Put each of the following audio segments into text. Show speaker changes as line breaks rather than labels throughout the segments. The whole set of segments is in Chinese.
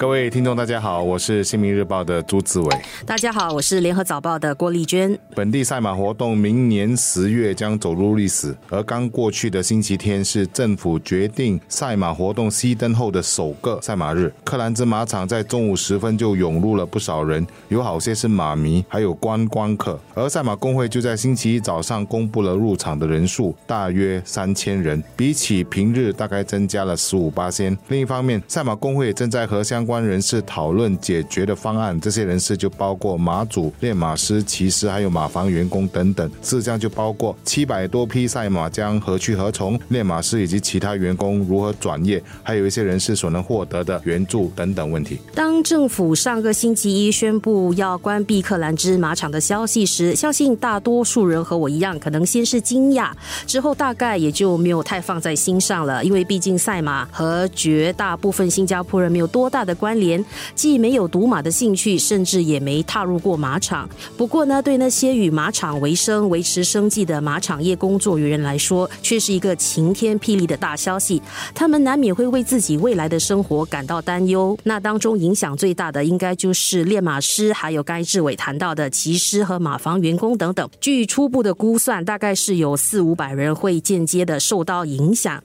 各位听众，大家好，我是新民日报的朱志伟。
大家好，我是联合早报的郭丽娟。
本地赛马活动明年十月将走入历史，而刚过去的星期天是政府决定赛马活动熄灯后的首个赛马日。克兰兹马场在中午时分就涌入了不少人，有好些是马迷，还有观光客。而赛马工会就在星期一早上公布了入场的人数，大约三千人，比起平日大概增加了十五八千。另一方面，赛马工会正在和相关关人士讨论解决的方案，这些人士就包括马主、练马师、骑师，还有马房员工等等。事实上，就包括七百多匹赛马将何去何从，练马师以及其他员工如何转业，还有一些人士所能获得的援助等等问题。
当政府上个星期一宣布要关闭克兰芝马场的消息时，相信大多数人和我一样，可能先是惊讶，之后大概也就没有太放在心上了，因为毕竟赛马和绝大部分新加坡人没有多大的关联，既没有赌马的兴趣，甚至也没踏入过马场。不过呢，对那些与马场为生、维持生计的马场业工作人员来说，却是一个晴天霹雳的大消息。他们难免会为自己未来的生活感到担忧。那当中影响最大的，应该就是练马师，还有该志伟谈到的骑师和马房员工等等。据初步的估算，大概是有四五百人会间接的受到影响。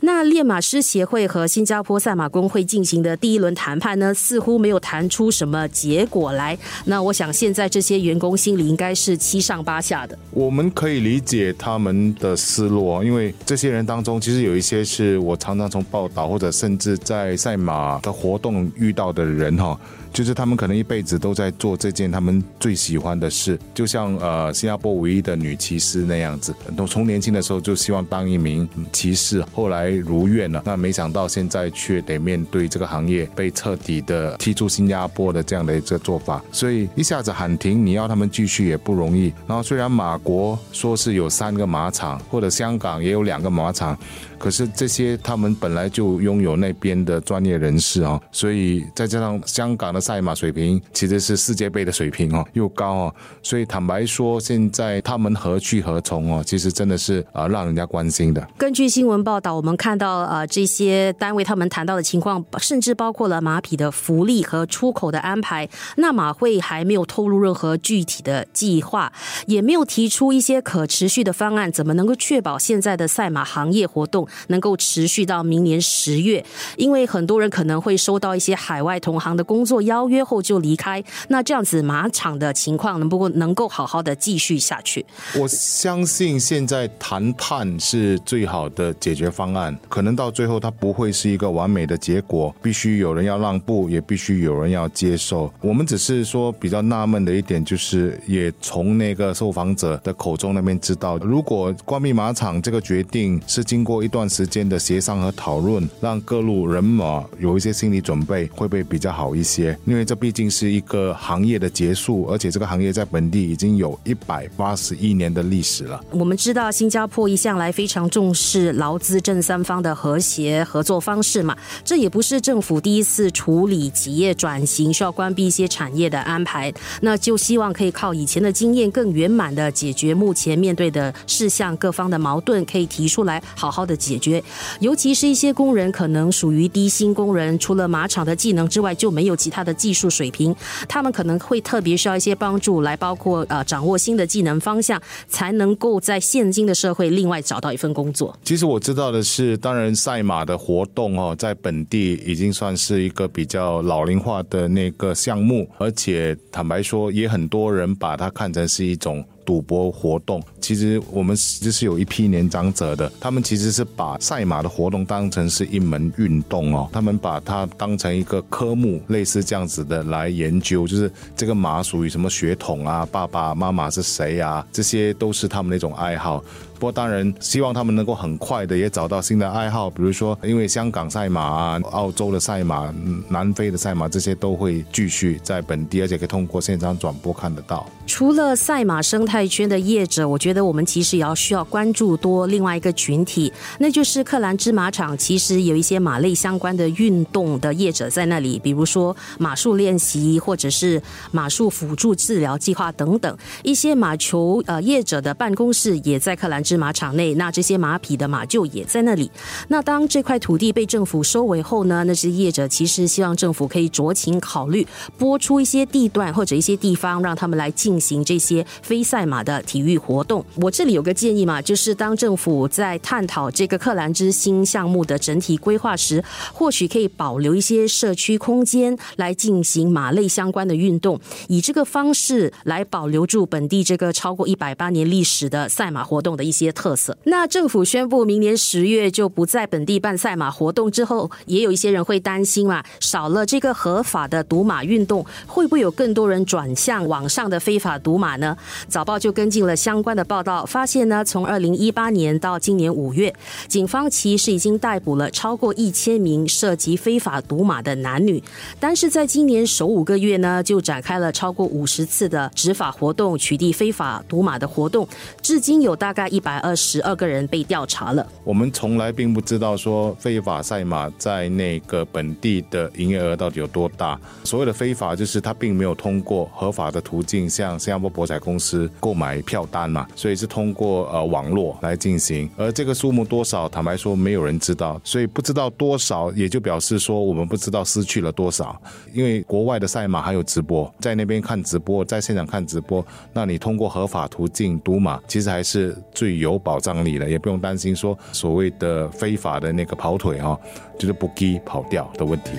那练马师协会和新加坡赛马工会进行的第一轮谈判呢，似乎没有谈出什么结果来。那我想现在这些员工心里应该是七上八下的。
我们可以理解他们的思路，因为这些人当中，其实有一些是我常常从报道或者甚至在赛马的活动遇到的人哈。就是他们可能一辈子都在做这件他们最喜欢的事，就像呃新加坡唯一的女骑士那样子，都从年轻的时候就希望当一名骑士，后来如愿了，那没想到现在却得面对这个行业被彻底的踢出新加坡的这样的一个做法，所以一下子喊停，你要他们继续也不容易。然后虽然马国说是有三个马场，或者香港也有两个马场。可是这些他们本来就拥有那边的专业人士啊，所以再加上香港的赛马水平其实是世界杯的水平哦，又高哦，所以坦白说，现在他们何去何从哦，其实真的是啊让人家关心的。
根据新闻报道，我们看到呃这些单位他们谈到的情况，甚至包括了马匹的福利和出口的安排。那马会还没有透露任何具体的计划，也没有提出一些可持续的方案，怎么能够确保现在的赛马行业活动？能够持续到明年十月，因为很多人可能会收到一些海外同行的工作邀约后就离开，那这样子马场的情况能不能够好好的继续下去？
我相信现在谈判是最好的解决方案，可能到最后它不会是一个完美的结果，必须有人要让步，也必须有人要接受。我们只是说比较纳闷的一点就是，也从那个受访者的口中那边知道，如果关闭马场这个决定是经过一段。时间的协商和讨论，让各路人马有一些心理准备，会不会比较好一些？因为这毕竟是一个行业的结束，而且这个行业在本地已经有一百八十一年的历史了。
我们知道，新加坡一向来非常重视劳资正三方的和谐合作方式嘛，这也不是政府第一次处理企业转型需要关闭一些产业的安排，那就希望可以靠以前的经验，更圆满的解决目前面对的事项，各方的矛盾可以提出来，好好的解。决，尤其是一些工人可能属于低薪工人，除了马场的技能之外，就没有其他的技术水平，他们可能会特别需要一些帮助，来包括呃掌握新的技能方向，才能够在现今的社会另外找到一份工作。
其实我知道的是，当然赛马的活动哦，在本地已经算是一个比较老龄化的那个项目，而且坦白说，也很多人把它看成是一种。赌博活动，其实我们就是有一批年长者的，他们其实是把赛马的活动当成是一门运动哦，他们把它当成一个科目，类似这样子的来研究，就是这个马属于什么血统啊，爸爸妈妈是谁啊，这些都是他们的一种爱好。不过当然，希望他们能够很快的也找到新的爱好，比如说，因为香港赛马啊、澳洲的赛马、南非的赛马这些都会继续在本地，而且可以通过线上转播看得到。
除了赛马生态。泰圈的业者，我觉得我们其实也要需要关注多另外一个群体，那就是克兰芝马场。其实有一些马类相关的运动的业者在那里，比如说马术练习，或者是马术辅助治疗计划等等。一些马球呃业者的办公室也在克兰芝马场内，那这些马匹的马厩也在那里。那当这块土地被政府收为后呢，那些业者其实希望政府可以酌情考虑拨出一些地段或者一些地方，让他们来进行这些非赛马的体育活动。我这里有个建议嘛，就是当政府在探讨这个克兰芝新项目的整体规划时，或许可以保留一些社区空间来进行马类相关的运动，以这个方式来保留住本地这个超过一百八年历史的赛马活动的一些特色。那政府宣布明年十月就不在本地办赛马活动之后，也有一些人会担心嘛，少了这个合法的赌马运动，会不会有更多人转向网上的非法赌马呢？早报就跟进了相关的报道，发现呢，从二零一八年到今年五月，警方其实已经逮捕了超过一千名涉及非法赌马的男女，但是在今年首五个月呢，就展开了超过五十次的执法活动，取缔非法赌马的活动，至今有大概一百二十二个人被调查了。
我们从来并不知道说非法赛马在那个本地的营业额到底有多大。所谓的非法，就是他并没有通过合法的途径，像新加坡博彩公司购买票单嘛，所以是通过呃网络来进行。而这个数目多少，坦白说没有人知道，所以不知道多少，也就表示说我们不知道失去了多少。因为国外的赛马还有直播，在那边看直播，在现场看直播，那你通过合法途径赌马，其实还是最有保障力的，也不用担心说所谓的非法的那个跑腿啊，就是不给跑掉的问题。